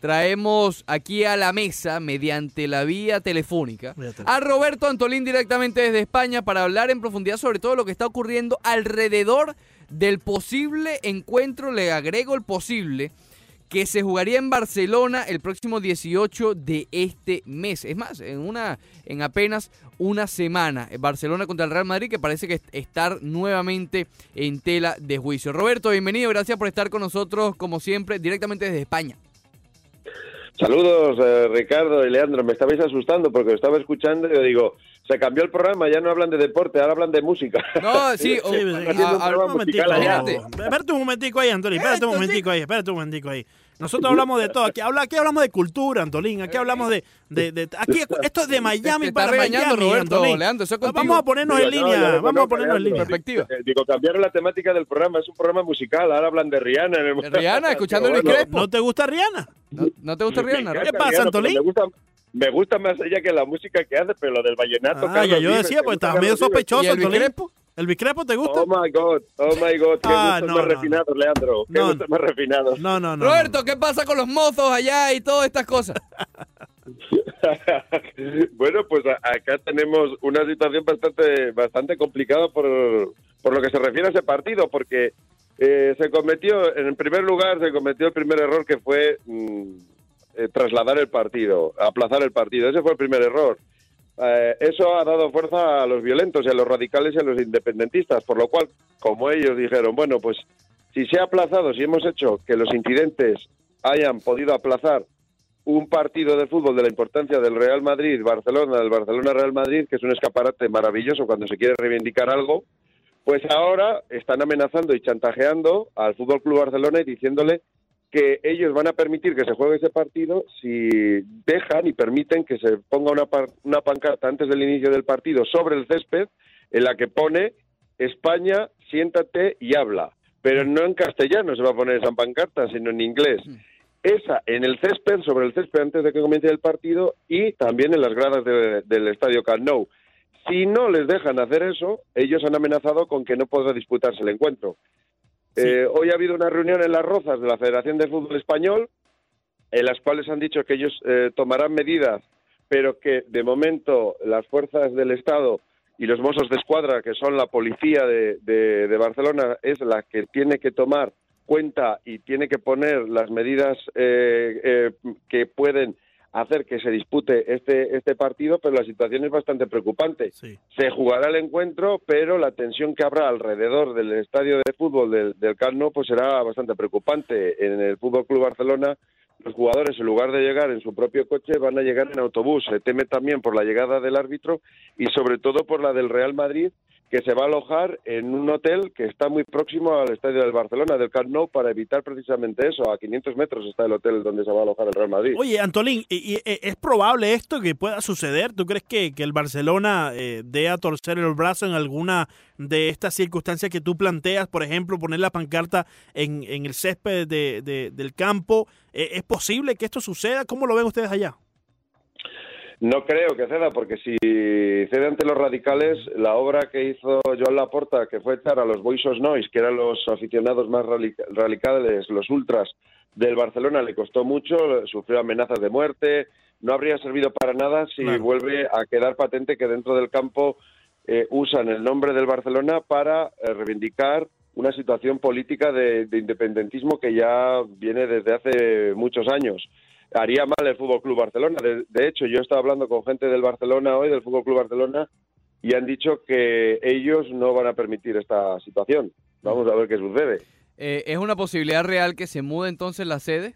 traemos aquí a la mesa, mediante la vía telefónica, a Roberto Antolín directamente desde España para hablar en profundidad sobre todo lo que está ocurriendo alrededor del posible encuentro, le agrego el posible, que se jugaría en Barcelona el próximo 18 de este mes. Es más, en una en apenas una semana. Barcelona contra el Real Madrid que parece que estar nuevamente en tela de juicio. Roberto, bienvenido, gracias por estar con nosotros como siempre directamente desde España. Saludos, eh, Ricardo y Leandro. Me estabais asustando porque lo estaba escuchando y yo digo, se cambió el programa, ya no hablan de deporte, ahora hablan de música. No, sí, sí, un momentico, espérate un momentico ahí, Antolín, espérate un momentico ahí, espérate un momentico ahí. Nosotros hablamos de todo. Aquí, habla, aquí hablamos de cultura, Antolín. Aquí hablamos de. de, de aquí, esto es de Miami para Miami, Roberto, Leandro, vamos a ponernos en línea. vamos a ponernos en línea. Perspectiva. Eh, digo, cambiaron la temática del programa. Es un programa musical. Ahora hablan de Rihanna. En el... Rihanna, escuchando el Crespo. ¿No te gusta Rihanna? ¿No, te gusta Rihanna? ¿Qué pasa, Antolín? Me gusta, me gusta más ella que la música que hace, pero lo del vallenato. Ah, ya yo decía, pues estaba medio sospechoso, Antolín. ¿El Bicrepo te gusta? Oh my God, oh my God, qué ah, más refinados, Leandro. Qué no, más refinados. No, no, no. Roberto, ¿qué pasa con los mozos allá y todas estas cosas? bueno, pues acá tenemos una situación bastante, bastante complicada por, por lo que se refiere a ese partido, porque eh, se cometió, en primer lugar, se cometió el primer error que fue mm, eh, trasladar el partido, aplazar el partido. Ese fue el primer error. Eh, eso ha dado fuerza a los violentos y a los radicales y a los independentistas, por lo cual, como ellos dijeron, bueno, pues si se ha aplazado, si hemos hecho que los incidentes hayan podido aplazar un partido de fútbol de la importancia del Real Madrid, Barcelona, del Barcelona-Real Madrid, que es un escaparate maravilloso cuando se quiere reivindicar algo, pues ahora están amenazando y chantajeando al Fútbol Club Barcelona y diciéndole que ellos van a permitir que se juegue ese partido si dejan y permiten que se ponga una, una pancarta antes del inicio del partido sobre el césped en la que pone España, siéntate y habla. Pero no en castellano se va a poner esa pancarta, sino en inglés. Esa en el césped, sobre el césped antes de que comience el partido y también en las gradas del estadio Camp Nou. Si no les dejan hacer eso, ellos han amenazado con que no podrá disputarse el encuentro. Eh, hoy ha habido una reunión en Las Rozas de la Federación de Fútbol Español, en las cuales han dicho que ellos eh, tomarán medidas, pero que de momento las fuerzas del Estado y los mozos de escuadra, que son la policía de, Barcelona, es la que tiene que tomar cuenta y tiene que poner las medidas eh, que pueden hacer que se dispute este, este partido, pero la situación es bastante preocupante. Se jugará el encuentro, pero la tensión que habrá alrededor del estadio de fútbol del, del Camp Nou pues será bastante preocupante. En el Fútbol Club Barcelona los jugadores, en lugar de llegar en su propio coche, van a llegar en autobús. Se teme también por la llegada del árbitro y sobre todo por la del Real Madrid, que se va a alojar en un hotel que está muy próximo al estadio del Barcelona, del Camp Nou, para evitar precisamente eso. A 500 metros está el hotel donde se va a alojar el Real Madrid. Oye, Antolín, ¿y, es probable esto que pueda suceder? ¿Tú crees que, que el Barcelona eh, dé a torcer el brazo en alguna de estas circunstancias que tú planteas? Por ejemplo, poner la pancarta en, en el césped de, del campo. Eh, ¿Es posible que esto suceda? ¿Cómo lo ven ustedes allá? No creo que ceda, porque si cede ante los radicales, la obra que hizo Joan Laporta, que fue echar a los Boisos Noise, que eran los aficionados más radicales, los ultras del Barcelona, le costó mucho, sufrió amenazas de muerte, no habría servido para nada si vuelve a quedar patente que dentro del campo eh, usan el nombre del Barcelona para eh, reivindicar una situación política de independentismo que ya viene desde hace muchos años haría mal el Fútbol Club Barcelona. De, hecho, yo estaba hablando con gente del Barcelona hoy, del Fútbol Club Barcelona, y han dicho que ellos no van a permitir esta situación. Vamos a ver qué sucede. Eh, ¿Es una posibilidad real que se mude entonces la sede?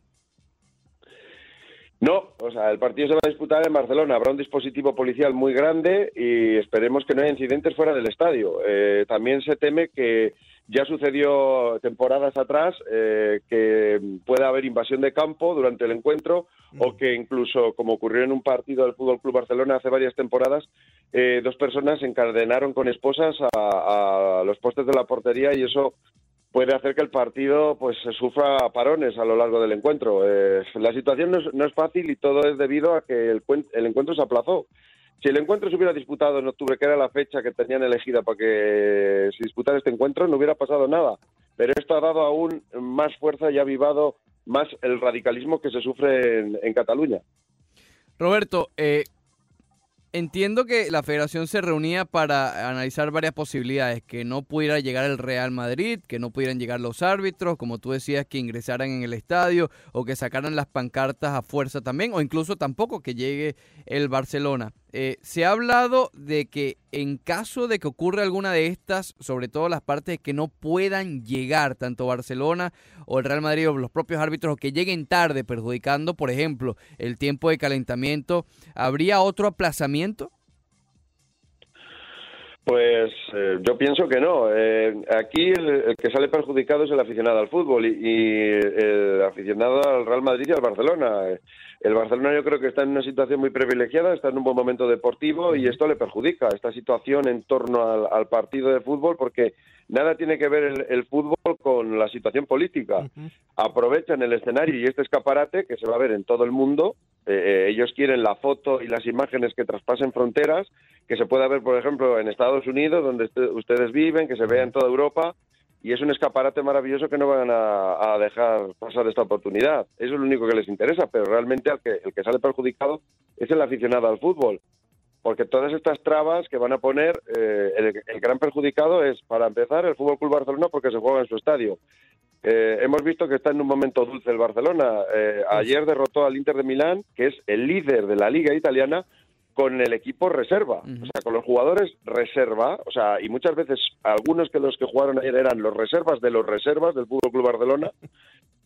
No, o sea, el partido se va a disputar en Barcelona. Habrá un dispositivo policial muy grande y esperemos que no haya incidentes fuera del estadio. Eh, también se teme que ya sucedió temporadas atrás eh, que pueda haber invasión de campo durante el encuentro o mm. que incluso, como ocurrió en un partido del Fútbol Club Barcelona hace varias temporadas, eh, dos personas encadenaron con esposas a, los postes de la portería y eso puede hacer que el partido pues sufra parones a lo largo del encuentro. Eh, la situación no es, fácil y todo es debido a que el encuentro se aplazó. Si el encuentro se hubiera disputado en octubre, que era la fecha que tenían elegida para que se disputara este encuentro, no hubiera pasado nada. Pero esto ha dado aún más fuerza y ha avivado más el radicalismo que se sufre en, Cataluña. Roberto, eh, Entiendo que la federación se reunía para analizar varias posibilidades, que no pudiera llegar el Real Madrid, que no pudieran llegar los árbitros, como tú decías, que ingresaran en el estadio o que sacaran las pancartas a fuerza también, o incluso tampoco que llegue el Barcelona. Eh, se ha hablado de que en caso de que ocurra alguna de estas, sobre todo las partes que no puedan llegar tanto Barcelona o el Real Madrid o los propios árbitros, o que lleguen tarde, perjudicando, por ejemplo, el tiempo de calentamiento, ¿habría otro aplazamiento? Pues eh, yo pienso que no. Eh, aquí el, que sale perjudicado es el aficionado al fútbol y, el aficionado al Real Madrid y al Barcelona. El Barcelona yo creo que está en una situación muy privilegiada, está en un buen momento deportivo y esto le perjudica, esta situación en torno al, partido de fútbol, porque nada tiene que ver el, fútbol con la situación política. Aprovechan el escenario y este escaparate que se va a ver en todo el mundo. Eh, eh, ellos quieren la foto y las imágenes que traspasen fronteras, que se pueda ver, por ejemplo, en Estados Unidos, donde ustedes viven, que se vea en toda Europa y es un escaparate maravilloso que no van a, dejar pasar esta oportunidad. Eso es lo único que les interesa, pero realmente el que, el que sale perjudicado es el aficionado al fútbol. Porque todas estas trabas que van a poner, eh, el, gran perjudicado es, para empezar, el Fútbol Club Barcelona porque se juega en su estadio. Eh, hemos visto que está en un momento dulce el Barcelona. Eh, ayer derrotó al Inter de Milán, que es el líder de la liga italiana, con el equipo reserva, o sea, con los jugadores reserva, o sea, y muchas veces algunos que los que jugaron ayer eran los reservas de los reservas del Fútbol Club Barcelona,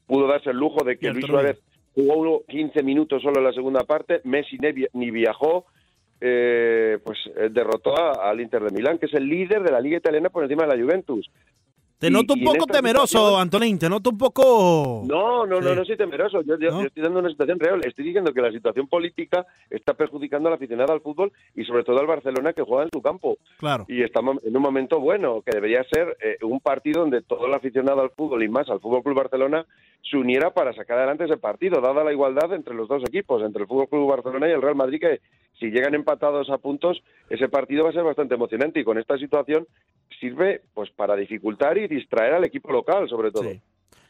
pudo darse el lujo de que Luis Suárez jugó 15 minutos solo en la segunda parte, Messi ni viajó, eh, pues eh, derrotó al Inter de Milán, que es el líder de la liga italiana por encima de la Juventus. Te noto un poco temeroso, Antonín, te noto un poco... No, no, no, no soy temeroso, yo, estoy dando una situación real, estoy diciendo que la situación política está perjudicando al aficionado al fútbol y sobre todo al Barcelona que juega en su campo. Claro. Y estamos en un momento bueno, que debería ser eh, un partido donde todo el aficionado al fútbol y más al Fútbol Club Barcelona se uniera para sacar adelante ese partido, dada la igualdad entre los dos equipos, entre el Fútbol Club Barcelona y el Real Madrid, que si llegan empatados a puntos, ese partido va a ser bastante emocionante y con esta situación sirve pues para dificultar y distraer al equipo local, sobre todo.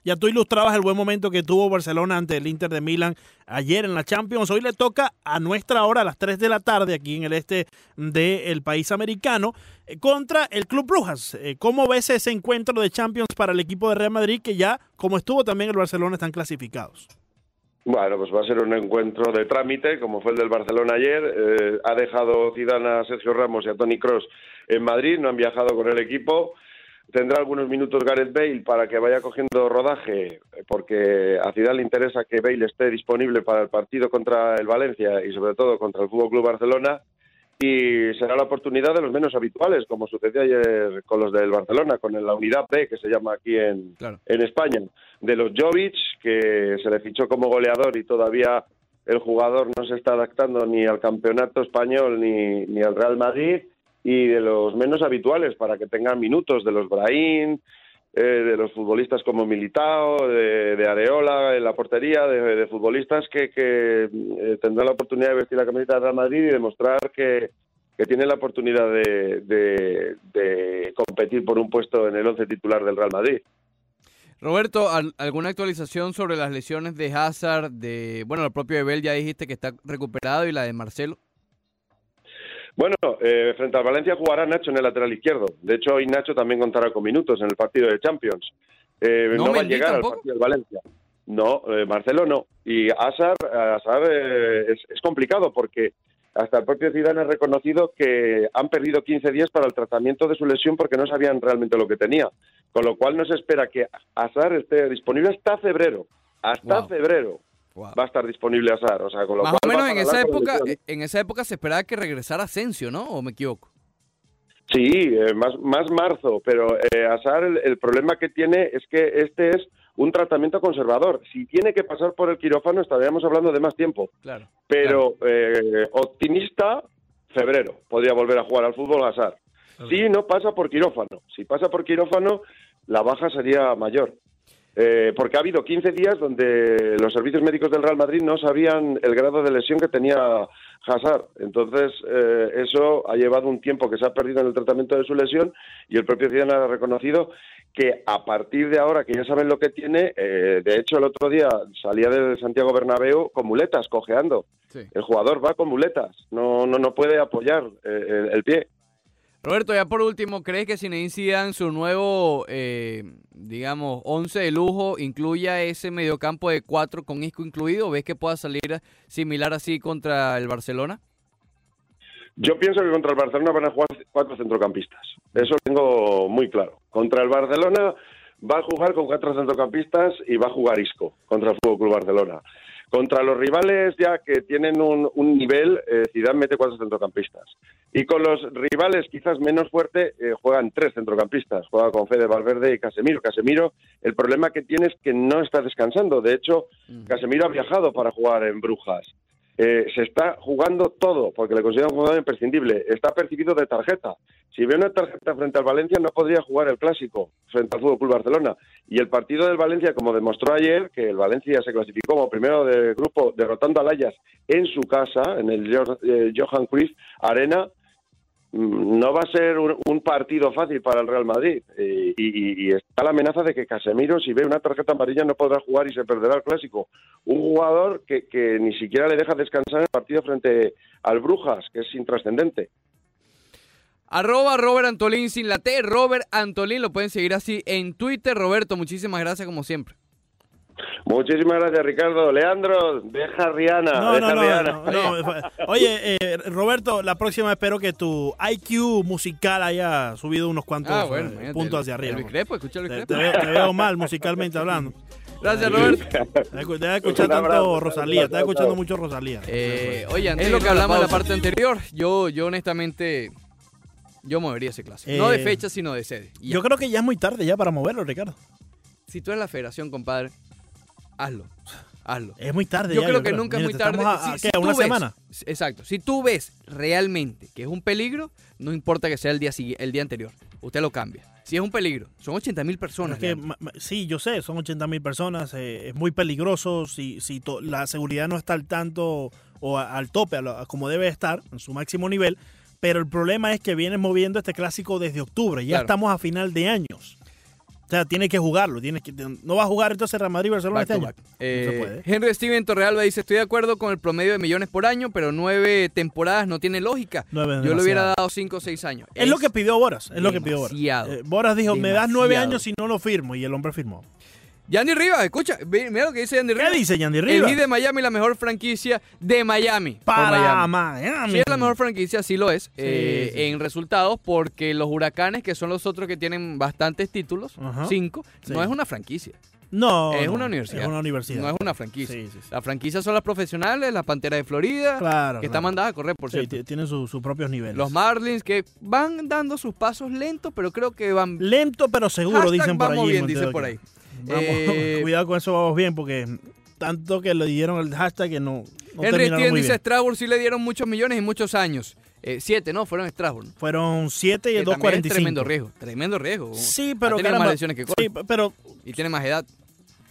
Ya tú ilustrabas el buen momento que tuvo Barcelona ante el Inter de Milán ayer en la Champions. Hoy le toca a nuestra hora, a las 3 de la tarde, aquí en el este del país americano, eh, contra el Club Brujas. Eh, ¿Cómo ves ese encuentro de Champions para el equipo de Real Madrid que ya, como estuvo también el Barcelona, están clasificados? Bueno, pues va a ser un encuentro de trámite, como fue el del Barcelona ayer. Eh, ha dejado Zidane a Sergio Ramos y a Tony Cross en Madrid, no han viajado con el equipo. Tendrá algunos minutos Gareth Bale para que vaya cogiendo rodaje, porque a Zidane le interesa que Bale esté disponible para el partido contra el Valencia y sobre todo contra el Fútbol Club Barcelona y será la oportunidad de los menos habituales, como sucedió ayer con los del Barcelona, con la unidad B, que se llama aquí en, en España, de los Jovic, que se le fichó como goleador y todavía el jugador no se está adaptando ni al campeonato español ni, ni al Real Madrid, y de los menos habituales, para que tengan minutos, de los Brahim, eh, de los futbolistas como Militao, de, Areola en la portería, de, futbolistas que, que eh, tendrán la oportunidad de vestir la camiseta de Real Madrid y demostrar que, que tienen la oportunidad de, de, competir por un puesto en el once titular del Real Madrid. Roberto, ¿alguna actualización sobre las lesiones de Hazard? De, bueno, el propio Ebel ya dijiste que está recuperado y la de Marcelo. Bueno, eh, frente al Valencia jugará Nacho en el lateral izquierdo. De hecho, hoy Nacho también contará con minutos en el partido de Champions. Eh, no, va a llegar al partido del Valencia. No, eh, Marcelo no. Y Asar, es, es, complicado porque hasta el propio Zidane ha reconocido que han perdido 15 días para el tratamiento de su lesión porque no sabían realmente lo que tenía. Con lo cual no se espera que Asar esté disponible hasta febrero. Hasta febrero va a estar disponible Azar. O sea, con Más o menos en esa, época, en esa época se esperaba que regresara Asensio, ¿no? ¿O me equivoco? Sí, eh, más, más marzo, pero eh, Azar el, problema que tiene es que este es un tratamiento conservador. Si tiene que pasar por el quirófano estaríamos hablando de más tiempo. Claro. Pero Eh, optimista, febrero, podría volver a jugar al fútbol Azar. Si no pasa por quirófano. Si pasa por quirófano, la baja sería mayor. Eh, porque ha habido 15 días donde los servicios médicos del Real Madrid no sabían el grado de lesión que tenía Hazard. Entonces, eh, eso ha llevado un tiempo que se ha perdido en el tratamiento de su lesión y el propio Zidane ha reconocido que a partir de ahora que ya saben lo que tiene, eh, de hecho el otro día salía de Santiago Bernabéu con muletas, cojeando. El jugador va con muletas, no, no, no puede apoyar eh, el, pie. Roberto, ya por último, ¿crees que si Zidane su nuevo, eh, digamos, 11 de lujo incluya ese mediocampo de cuatro con Isco incluido? ¿Ves que pueda salir similar así contra el Barcelona? Yo pienso que contra el Barcelona van a jugar cuatro centrocampistas. Eso lo tengo muy claro. Contra el Barcelona va a jugar con cuatro centrocampistas y va a jugar Isco contra el Fútbol Club Barcelona. Contra los rivales ya que tienen un, nivel, eh, Zidane mete cuatro centrocampistas. Y con los rivales quizás menos fuerte, eh, juegan tres centrocampistas. Juega con Fede Valverde y Casemiro. Casemiro, el problema que tiene es que no está descansando. De hecho, Casemiro ha viajado para jugar en Brujas. Eh, se está jugando todo, porque le considera un jugador imprescindible. Está percibido de tarjeta. Si ve una tarjeta frente al Valencia, no podría jugar el clásico frente al Fútbol Club Barcelona. Y el partido del Valencia, como demostró ayer, que el Valencia se clasificó como primero del grupo derrotando al Ajax en su casa, en el eh, Johan Cruyff Arena, no va a ser un, partido fácil para el Real Madrid y, está la amenaza de que Casemiro si ve una tarjeta amarilla no podrá jugar y se perderá el clásico. Un jugador que, que ni siquiera le deja descansar en el partido frente al Brujas, que es intrascendente. Arroba Robert Antolín sin la T, Robert Antolín, lo pueden seguir así en Twitter. Roberto, muchísimas gracias como siempre. Muchísimas gracias, Ricardo. Leandro, deja Rihanna. No, no, no, Oye, eh, Roberto, la próxima espero que tu IQ musical haya subido unos cuantos ah, eh, puntos hacia arriba. El escucha el te, veo, mal musicalmente hablando. Gracias, Roberto. Te a escuchar tanto Rosalía. Te escuchando mucho Rosalía. Eh, oye, es lo que hablamos en la parte anterior. Yo, yo honestamente, yo movería ese clase. no de fecha, sino de sede. Yo creo que ya es muy tarde ya para moverlo, Ricardo. Si tú eres la federación, compadre, hazlo. Hazlo. Es muy tarde. Yo creo que nunca es muy tarde. A, si, una semana? exacto. Si tú ves realmente que es un peligro, no importa que sea el día, el día anterior. Usted lo cambia. Si es un peligro, son 80 mil personas. sí, yo sé, son 80 mil personas. Eh, es muy peligroso. Si, si la seguridad no está al tanto o al tope, como debe estar, en su máximo nivel. Pero el problema es que vienen moviendo este clásico desde octubre. Ya estamos a final de años. O sea, tiene que jugarlo. Tiene que, no va a jugar entonces Real Madrid Barcelona este año. Eh, Henry Steven Torrealba dice: Estoy de acuerdo con el promedio de millones por año, pero nueve temporadas no tiene lógica. Yo le hubiera dado cinco o seis años. Es, lo que pidió Boras. Es lo que pidió Boras. Eh, Boras dijo: Me das nueve años y no lo firmo. Y el hombre firmó. Yandy Rivas, escucha, mira lo que dice Yandy Rivas. ¿Qué dice Yandy Rivas? El de Miami, la mejor franquicia de Miami. Para Miami. Sí es la mejor franquicia, sí lo es. Eh, en resultados, porque los Huracanes, que son los otros que tienen bastantes títulos, cinco, no es una franquicia. No. Es una universidad. Es una universidad. No es una franquicia. Las franquicias son las profesionales, la Pantera de Florida, claro, que está mandada a correr, por cierto. Sí, tienen sus propios niveles. Los Marlins, que van dando sus pasos lentos, pero creo que van. Lento, pero seguro, dicen por ahí. Bien, dicen por ahí. Eh, cuidado con eso, vamos bien, porque tanto que le dieron el hashtag que no. no Henry Steven dice: Strasbourg sí le dieron muchos millones y muchos años. Eh, siete, ¿no? Fueron Strasbourg. Fueron siete y el 2.45. Tremendo riesgo, tremendo riesgo. Sí, pero. Tiene más lesiones que Sí, pero. Y tiene más edad.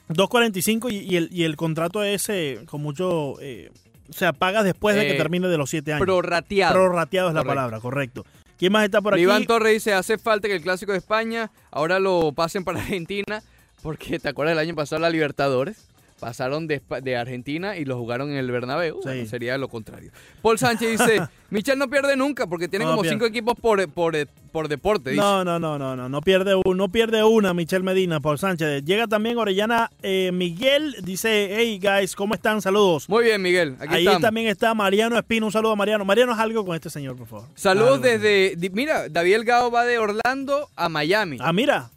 2.45 y, y, el, y el contrato ese con mucho. Eh, o sea, paga después de que termine de los siete años. Prorrateado. Prorrateado es la palabra, correcto. ¿Quién más está por aquí? Iván Torres dice: hace falta que el clásico de España ahora lo pasen para Argentina porque te acuerdas el año pasado la Libertadores. Pasaron de, Argentina y lo jugaron en el Bernabéu. sería lo contrario. Paul Sánchez dice, Michel no pierde nunca porque tiene como cinco equipos por, por, por deporte. No, no, no, no, no, no pierde, no pierde una Michel Medina, Paul Sánchez. Llega también Orellana eh, Miguel, dice, hey guys, ¿cómo están? Saludos. Muy bien, Miguel. Ahí también está Mariano Espino, un saludo a Mariano. Mariano, es algo con este señor, por favor. Saludos desde, mira, David Gao va de Orlando a Miami. Ah, mira,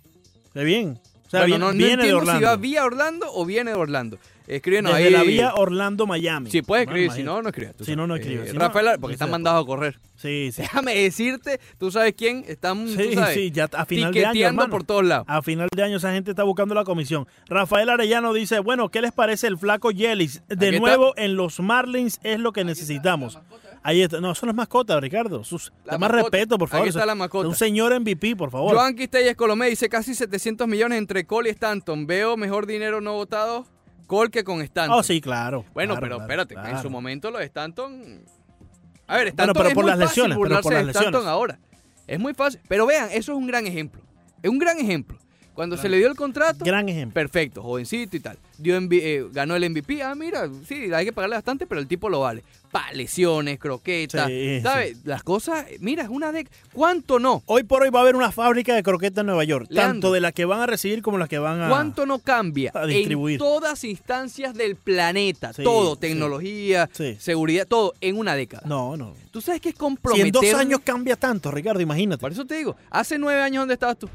qué bien. O sea, no, viene de Orlando. si va vía Orlando o viene de Orlando. Escríbenos Desde la vía Orlando-Miami. Si puedes escribir, si no, no escribas. Si no, no escribes. Eh, Rafael, porque están mandados a correr. Sí, sí. Déjame decirte, tú sabes quién, están, sí, tú sabes, sí, ya a final de año, por todos lados. A final de año esa gente está buscando la comisión. Rafael Arellano dice, bueno, ¿qué les parece el flaco Yelis? De nuevo, en los Marlins es lo que necesitamos. Ahí está. No, eso no es mascota, Ricardo. Sus, más respeto, por favor. Aquí está la mascota. Un señor MVP, por favor. Joan Quistelles Colomé dice casi 700 millones entre Cole y Stanton. Veo mejor dinero no votado Cole que con Stanton. Oh, sí, claro. Bueno, pero espérate. En su momento lo de Stanton A ver, Bueno, Stanton pero es por muy las fácil lesiones, pero por de las lesiones. Stanton ahora. Es muy fácil. Pero vean, eso es un gran ejemplo. Es un gran ejemplo. Cuando se le dio el contrato, Gran ejemplo. perfecto, jovencito y tal. Dio eh, ganó el MVP. Ah, mira, sí, hay que pagarle bastante, pero el tipo lo vale. Pa, lesiones, croquetas, Sí, ¿sabes? Las cosas, mira, es una década. ¿Cuánto no? Hoy por hoy va a haber una fábrica de croquetas en Nueva York, Leandro. tanto de las que van a recibir como las que van a... ¿Cuánto no cambia a en distribuir. todas instancias del planeta? Sí, todo, tecnología, seguridad, todo, en una década. No, no. ¿Tú sabes qué es Si comprometer? en dos años cambia tanto, Ricardo, imagínate. Por eso te digo, hace nueve años, ¿dónde estabas tú?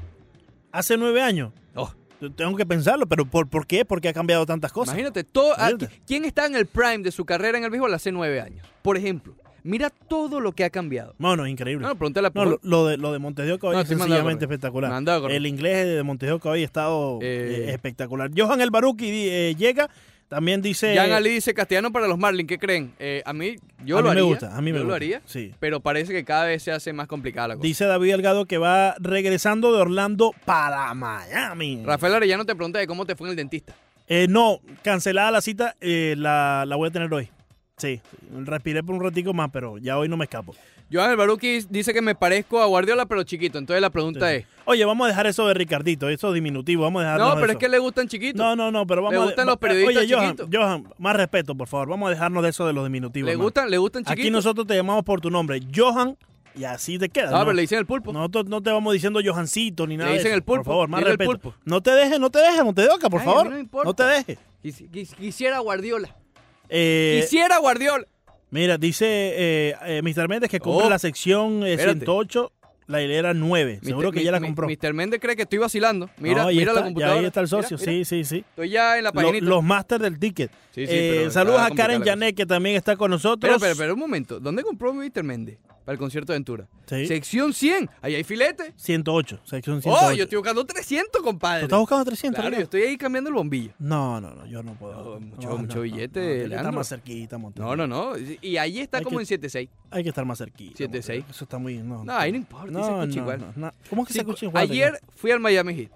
Hace nueve años. Oh, Tengo que pensarlo, pero ¿por, por qué? Porque ha cambiado tantas cosas. imagínate, todo, ah, Imagínate. ¿quién está en el prime de su carrera en el béisbol hace nueve años? Por ejemplo, mira todo lo que ha cambiado. No, no, increíble. No, pregúntale a No, lo, lo de, lo de Montes de Oca hoy No, es sencillamente espectacular. El inglés de Montes de Oca hoy ha estado Eh. eh, espectacular. Johan El Baruki eh, llega, también dice... Jan Ali dice castellano para los Marlins, ¿qué creen? Eh, a mí, yo a lo mí haría. me gusta, a mí me yo gusta. lo haría, Sí. pero parece que cada vez se hace más complicada la cosa. Dice David Delgado que va regresando de Orlando para Miami. Rafael Arellano te pregunta de cómo te fue en el dentista. Eh, no, cancelada la cita, eh, la, la voy a tener hoy. Sí, respiré por un ratico más, pero ya hoy no me escapo. Joan Albaruki dice que me parezco a Guardiola, pero chiquito. Entonces la pregunta Sí. es... Oye, vamos a dejar eso de Ricardito, eso diminutivo, vamos a dejarlo No, pero es que le gustan chiquitos. No, no, no, pero vamos Le a... gustan los periodistas Oye, Johan, más respeto, por favor, vamos a dejarnos de eso de los diminutivos. le, gustan, le gustan chiquitos. Aquí nosotros te llamamos por tu nombre, Johan, y así te queda. No, ¿no? pero le dicen el pulpo. Nosotros no te vamos diciendo Johancito ni nada de dicen eso. el pulpo, Por favor, más respeto. pulpo. No te dejes, no te dejes, Montedoca, por Ay, favor. no importa. No te dejes. Quis- quis- Quisiera Guardiola. Eh, Quisiera Guardiola. Mira, dice eh, eh, Mr. Méndez que compra Oh, la sección eh, espérate. 108, la hilera 9. Seguro que ya la mi- compró. Mr. Méndez cree que estoy vacilando. Mira, No, ahí mira está, la computadora. Ya ahí está el socio, Mira, mira. sí, sí, sí. Estoy ya en la Lo- paginita. los máster del ticket. Sí, sí, Eh, pero saludos a Karen complicada la cosa. Janet, que también está con nosotros. Pero, pero, pero, un momento. ¿Dónde compró Mr. Méndez? Para el concierto de Ventura. Sí. Sección 100. Ahí hay filete. 108, sección 108. Oh, yo estoy buscando 300, compadre. ¿Tú estás buscando 300? Claro, yo Ricardo? estoy ahí cambiando el bombillo. No, no, no, yo no puedo. No, mucho- mucho billete, Leandro. más cerquita, Montes. No, no, no. Y ahí está Hay como que- en 7.6. Hay que estar más cerquita. 7-6. Montes. Eso está muy... No, No, ahí no importa. ahí se igual. no, no. ¿Cómo es que Sí, se escucha igual? ayer fui al Miami Heat.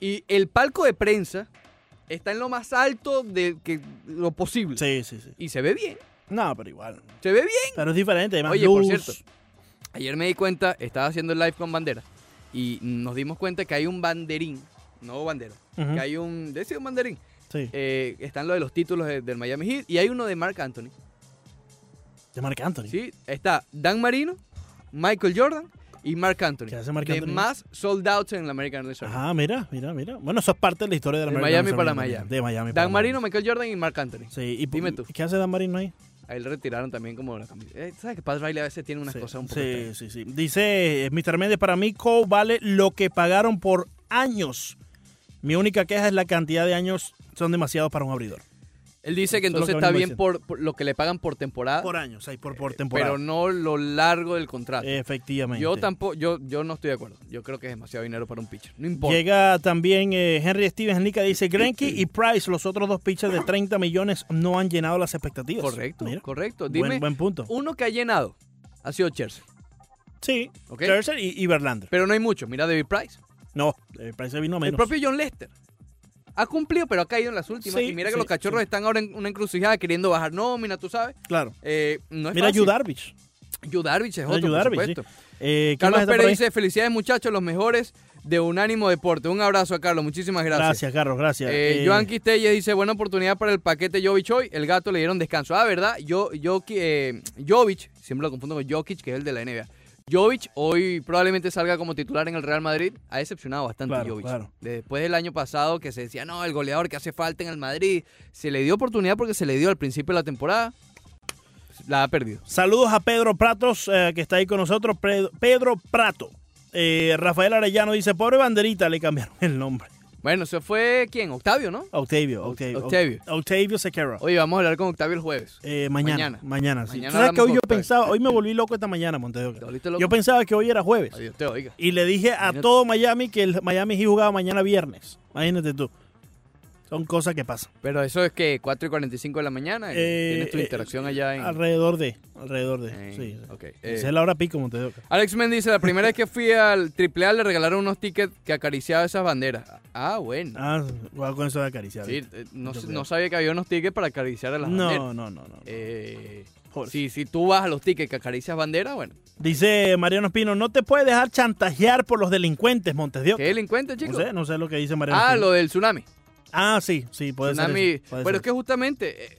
Y el palco de prensa está en lo más alto de que, lo posible. Sí, sí, sí. Y se ve bien. No, pero igual. Se ve bien. Pero es diferente, hay más Oye, por cierto, ayer me di cuenta, estaba haciendo el live con bandera. Y nos dimos cuenta que hay un banderín. No bandera. Que hay un. Decía un banderín. Sí, Eh, están lo de los títulos de- del Miami Heat. Y hay uno de Mark Anthony. de Marc Anthony. ¿sí? Está Dan Marino, Michael Jordan y Mark Anthony. ¿Qué hace Marc de Anthony? más sold outs en la American Airlines. Ajá, mira, mira, mira. Bueno, eso es parte de la historia de la De American Miami para Miami. De Miami para Dan Marino, Miami. Michael Jordan y Mark Anthony. Sí, y Dime tú. ¿Qué hace Dan Marino ahí? A él retiraron también como la camisa. Eh, ¿Sabes que Pat Riley a veces tiene unas sí, cosas un poco sí, extrañas? sí, sí. Dice eh, Mr. Méndez, para mí Cole vale lo que pagaron por años. Mi única queja es la cantidad de años son demasiados para un abridor. Él dice que entonces que está bien por, por lo que le pagan por temporada, Por años, ahí, por, por temporada. pero no lo largo del contrato. Efectivamente. yo tampoco, yo, yo no estoy de acuerdo. Yo creo que es demasiado dinero para un pitcher. No importa. Llega también eh, Henry Stevens Nica, dice Greinke y Price, los otros dos pitchers de 30 millones no han llenado las expectativas. Correcto, Mira, correcto. buen, Dime, buen punto. uno que ha llenado ha sido Chelsea. Sí, ¿ok? Scherzer y, y Verlander. Pero no hay mucho. Mira David Price. No, eh, Price vino a El menos. propio John Lester. Ha cumplido, pero ha caído en las últimas. Sí, y mira que sí, los cachorros sí. están ahora en una encrucijada queriendo bajar nómina, tú sabes. Claro. Eh, no es Mira fácil. Yu Darvish. Yu Darvish es otro, Yu por Darvish, sí. supuesto. Eh, ¿quién Carlos por Pérez dice, felicidades muchachos, los mejores de Unánimo Deporte. Un abrazo a Carlos, muchísimas gracias. Gracias, Carlos, gracias. Eh, Eh, Joan Quistelle dice, buena oportunidad para el paquete Jovic hoy. El gato le dieron descanso. Ah, ¿verdad? Yo, yo, eh, Jovic, siempre lo confundo con Jokic, que es el de la NBA. Jovic hoy probablemente salga como titular en el Real Madrid. Ha decepcionado bastante Claro, Jovic. claro. Después del año pasado que se decía, no, el goleador que hace falta en el Madrid. Se le dio oportunidad porque se le dio al principio de la temporada. La ha perdido. Saludos a Pedro Pratos, eh, que está ahí con nosotros. Pedro Prato. Eh, Rafael Arellano dice, pobre banderita, le cambiaron el nombre. Bueno, se fue quién? Octavio, ¿no? Octavio, Octavio. Octavio. Octavio Sequeira. Oye, vamos a hablar con Octavio el jueves. Eh, mañana, Mañana. mañana. sí. Mañana Tú sabes que hoy yo Octavio. pensaba, hoy me volví loco esta mañana, Montevideo. ¿Te volviste loco? Yo pensaba que hoy era jueves. Te oiga. Y le dije a Imagínate. todo Miami que el Miami Heat jugaba mañana viernes. Imagínate tú. Son cosas que pasan. Pero eso es que 4 y 45 de la mañana. Eh, Tienes tu eh, interacción allá en. Alrededor de, alrededor de. en- sí. ok, Esa eh, es la hora pico, digo. Alex Men dice: La primera vez que fui al AAA le regalaron unos tickets que acariciaba esas banderas. Ah, bueno. Ah, con eso de acariciar. Sí, eh, no, no sabía que había unos tickets para acariciar a las banderas. no, no, no, no. Eh, si, si tú vas a los tickets que acaricias bandera, bueno. Dice Mariano Espino, no te puedes dejar chantajear por los delincuentes, Montes de Oca. ¿Qué delincuente, chicos? No sé, no sé lo que dice Mariano ah, Espino. lo del tsunami. Ah, sí, sí, puede tsunami. ser. eso, puede Pero ser. es que justamente, eh,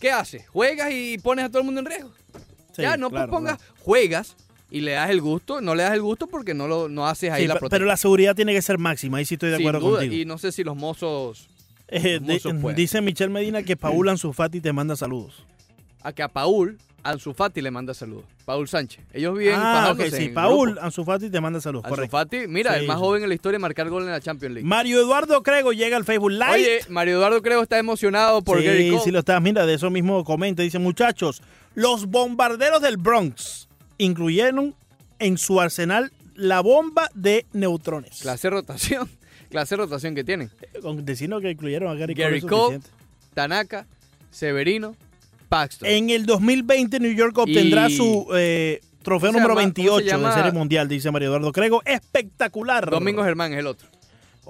¿qué haces? ¿Juegas y pones a todo el mundo en riesgo? Sí, ya, no claro, pongas, claro. juegas y le das el gusto, no le das el gusto porque no lo no haces ahí Sí, la protesta. pero la seguridad tiene que ser máxima, ahí sí estoy de Sin acuerdo duda, contigo. Y no sé si los mozos, Eh, los mozos dice Michelle Medina que Paul Anzufati te manda saludos. a que a Paul, Ansu Fati le manda saludos. Paul Sánchez. Ellos viven ah, sí, en Paul. Anzufati te manda saludos, Ansu correcto. Fati, mira, Sí, el más sí. joven en la historia de marcar gol en la Champions League. Mario Eduardo Crego llega al Facebook Live. Oye, Mario Eduardo creo está emocionado por sí, Gary Cole. sí lo estás. Mira, de eso mismo comenta. Dice, muchachos, los bombarderos del Bronx incluyeron en su arsenal la bomba de neutrones. Clase de rotación. Clase de rotación que tienen. Con decirnos que incluyeron a Gary, Gary Cole. Tanaka, Severino, Paxton. En el 2020 New York obtendrá Y- su eh, trofeo ¿Cómo se número llama? ¿Cómo se 28 llama? de Serie Mundial, dice Mario Eduardo Crego. Espectacular. Domingo Germán es el otro.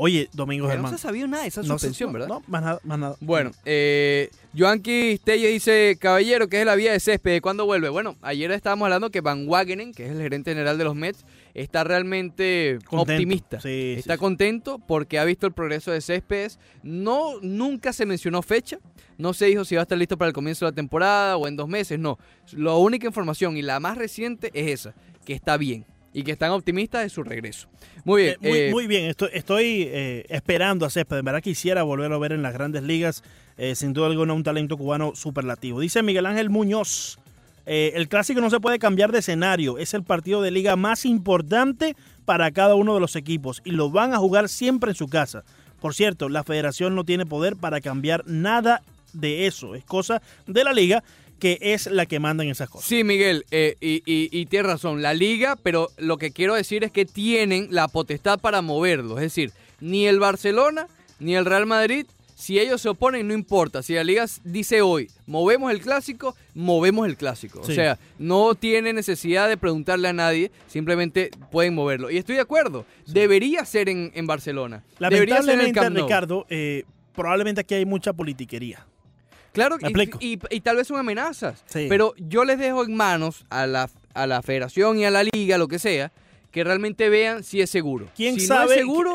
Oye, Domingo Germán. No se sabía nada de esa No suspensión, no, ¿verdad? No, más nada, más nada. Bueno, eh, Joanqui Stelle dice, caballero, ¿qué es la vía de césped? ¿Cuándo vuelve? Bueno, ayer estábamos hablando que Van Wagenen, que es el gerente general de los Mets, está realmente Contento. optimista. Sí, está sí, sí. contento porque ha visto el progreso de Céspedes. No, nunca se mencionó fecha. No se dijo si va a estar listo para el comienzo de la temporada o en dos meses. No. La única información y la más reciente es esa, que está bien y que están optimistas de su regreso. Muy bien. Eh, muy, eh, muy bien, estoy, estoy eh, esperando a Césped. En verdad quisiera volverlo a ver en las grandes ligas. Sin duda alguna, un talento cubano superlativo. Dice Miguel Ángel Muñoz: el clásico no se puede cambiar de escenario. Es el partido de liga más importante para cada uno de los equipos y lo van a jugar siempre en su casa. Por cierto, la federación no tiene poder para cambiar nada de eso. Es cosa de la liga que es la que manda en esas cosas. Sí, Miguel, eh, y, y, y tienes razón, la liga, pero lo que quiero decir es que tienen la potestad para moverlo. Es decir, ni el Barcelona ni el Real Madrid, si ellos se oponen, no importa. Si la liga dice hoy, movemos el clásico, movemos el clásico. Sí. O sea, no tiene necesidad de preguntarle a nadie, simplemente pueden moverlo. Y estoy de acuerdo, debería ser en, en Barcelona. Debería ser en el Lamentablemente, Camp Nou. Ricardo, eh, probablemente aquí hay mucha politiquería. Claro, ¿Me y, explico? y- y tal vez son amenazas. Sí. Pero yo les dejo en manos a la, a la federación y a la liga, lo que sea, que realmente vean si es seguro. ¿Quién si sabe? no es seguro,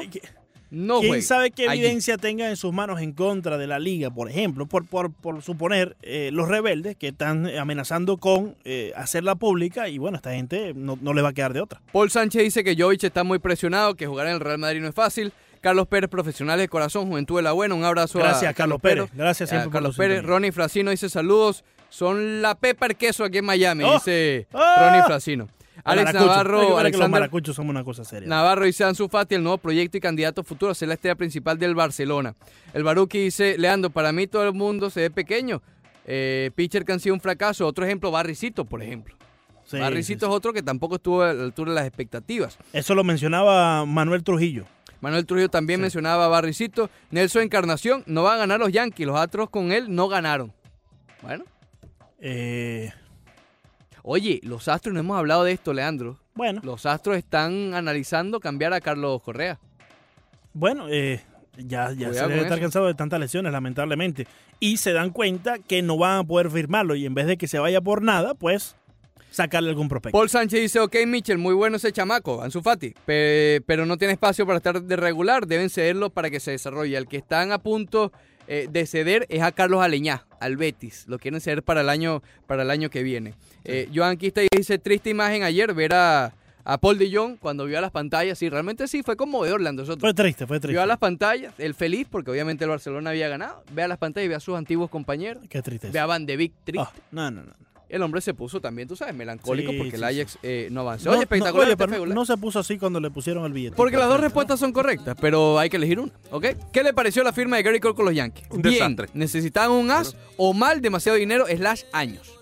no ¿Quién sabe qué Allí. evidencia tenga en sus manos en contra de la liga, por ejemplo, por, por, por suponer eh, los rebeldes que están amenazando con eh, hacerla pública y bueno, esta gente no, no le va a quedar de otra. Paul Sánchez dice que Jovic está muy presionado, que jugar en el Real Madrid no es fácil. Carlos Pérez, profesional de corazón, Juventud de la Buena. Un abrazo a Gracias, Carlos Pérez. Gracias siempre a Carlos Pérez. sintonía. Ronnie Frasino dice saludos. Son la pepa el queso aquí en Miami, Oh. dice Oh. Ronnie Frasino. Alex Maracucho. Que Navarro, que los Alexander maracuchos somos una cosa seria. Navarro dice Ansu Fati, el nuevo proyecto y candidato futuro a ser la estrella principal del Barcelona. El Baruki dice, Leandro, para mí todo el mundo se ve pequeño. Eh, pitcher que han sido un fracaso. Otro ejemplo, Barricito, por ejemplo. Sí, Barricito sí, es otro que tampoco estuvo a la altura de las expectativas. Eso lo mencionaba Manuel Trujillo. Manuel Trujillo también Sí. mencionaba a Barricito. Nelson Encarnación, no van a ganar los Yankees. Los Astros con él no ganaron. Bueno. Eh, Oye, los Astros, no hemos hablado de esto, Leandro. bueno, Los Astros están analizando cambiar a Carlos Correa. Bueno, eh, ya, ya se debe estar cansado de tantas lesiones, lamentablemente. Y se dan cuenta que no van a poder firmarlo. Y en vez de que se vaya por nada, pues sacarle algún prospecto. Paul Sánchez dice, ok, Mitchell, muy bueno ese chamaco, Ansu Fati, pe- pero no tiene espacio para estar de regular, deben cederlo para que se desarrolle. El que están a punto eh, de ceder es a Carlos Aleñá, al Betis, lo quieren ceder para el año, para el año que viene. Eh, Joan Quista dice, triste imagen ayer ver a, a Paul de Jong cuando vio a las pantallas, y realmente sí, fue conmovedor, Leandro Soto. Fue triste, fue triste. Vio a las pantallas, el feliz, porque obviamente el Barcelona había ganado, ve a las pantallas y ve a sus antiguos compañeros, Qué tristeza. ve a Van de Beek triste. Ah, no, no, no. El hombre se puso también, tú sabes, melancólico Sí, porque sí, el Ajax eh, no avanzó. No, Oye, no, espectacular oye, este pero no se puso así cuando le pusieron el billete. Porque las dos respuestas son correctas, pero hay que elegir una, ¿ok? ¿Qué le pareció la firma de Gary Cole con los Yankees? Un Bien, desastre. necesitaban un as o mal demasiado dinero slash años.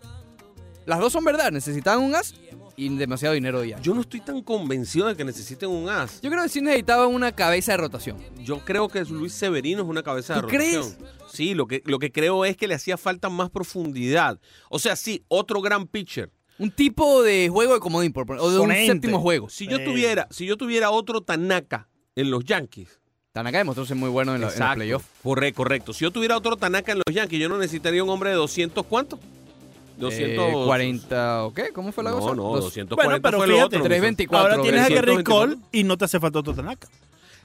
Las dos son verdad, necesitaban un as y demasiado dinero de Yankees. Yo no estoy tan convencido de que necesiten un as. Yo creo que sí necesitaban una cabeza de rotación. Yo creo que Luis Severino es una cabeza de ¿Tú rotación. crees? Sí, lo que, lo que creo es que le hacía falta más profundidad. O sea, sí, otro gran pitcher. Un tipo de juego de comodín, por o de un séptimo juego. Si yo tuviera, si yo tuviera otro Tanaka en los Yankees. Tanaka demostró ser muy bueno en, los Exacto. playoffs. Correcto, correcto. Si yo tuviera otro Tanaka en los Yankees, yo no necesitaría un hombre de 200 ¿cuánto? 200 Eh, 40, ¿o qué? ¿Cómo fue la No, cosa? no, Los- 240 Bueno, pero fue fíjate, otro. 324. Ahora tienes a. Gary 124. Cole y no te hace falta otro Tanaka.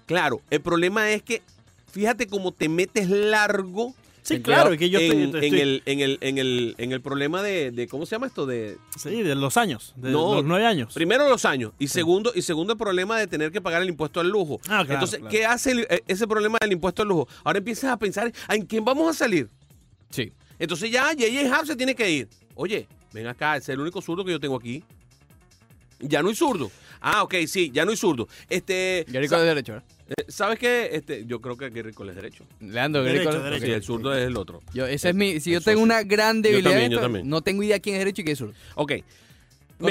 Claro, el problema es que fíjate cómo te metes largo Sí, En claro, playoff, es que yo en, estoy, en estoy- el, en, el, en, el, en el problema de, de- ¿cómo se llama esto? De Sí, de los años, de No, los nueve años. primero los años y segundo y segundo el problema de tener que pagar el impuesto al lujo. Ah, claro, Entonces, claro. ¿qué hace el- eh, ese problema del impuesto al lujo? Ahora empiezas a pensar en quién vamos a salir. Sí. Entonces ya J.J. Happ se tiene que ir. Oye, ven acá, ese es el único zurdo que yo tengo aquí. Ya no hay zurdo. Ah, ok, sí, ya no hay zurdo. Este, Gary sa- Cole de derecho, ¿verdad? eh, ¿Sabes qué? Este, yo creo que Gary Cole es derecho. Leandro, Gary Derecho, Cole. derecho. Sí, el zurdo es el otro. Yo, ese es mi, si yo tengo una gran debilidad, también, en yo esto, también. no tengo idea quién es derecho y quién es zurdo. Ok. Me